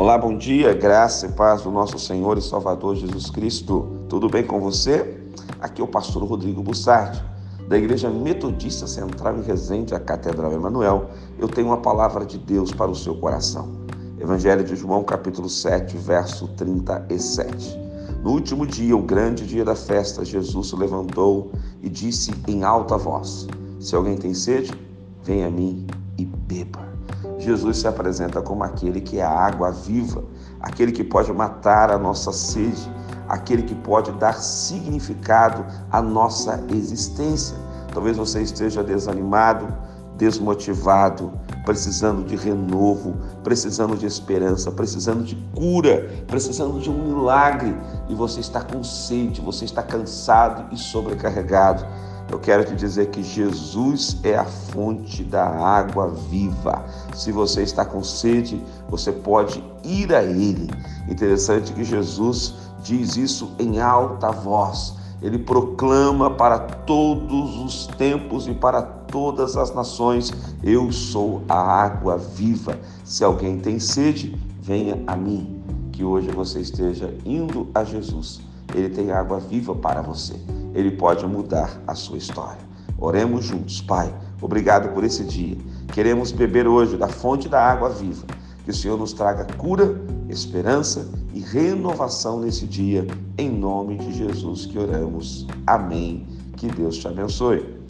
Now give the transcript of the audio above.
Olá, bom dia, graça e paz do nosso Senhor e Salvador Jesus Cristo. Tudo bem com você? Aqui é o pastor Rodrigo Bussardi, da Igreja Metodista Central em Resende, a Catedral Emanuel. Eu tenho uma palavra de Deus para o seu coração. Evangelho de João, capítulo 7, verso 37. No último dia, o grande dia da festa, Jesus se levantou e disse em alta voz: Se alguém tem sede, venha a mim e beba. Jesus se apresenta como aquele que é a água viva, aquele que pode matar a nossa sede, aquele que pode dar significado à nossa existência. Talvez você esteja desanimado, desmotivado, precisando de renovo, precisando de esperança, precisando de cura, precisando de um milagre e você está com sede, você está cansado e sobrecarregado. Eu quero te dizer que Jesus é a fonte da água viva. Se você está com sede, você pode ir a Ele. Interessante que Jesus diz isso em alta voz. Ele proclama para todos os tempos e para todas as nações: Eu sou a água viva. Se alguém tem sede, venha a mim. Que hoje você esteja indo a Jesus. Ele tem água viva para você ele pode mudar a sua história. Oremos juntos, Pai. Obrigado por esse dia. Queremos beber hoje da fonte da água viva. Que o Senhor nos traga cura, esperança e renovação nesse dia. Em nome de Jesus que oramos. Amém. Que Deus te abençoe.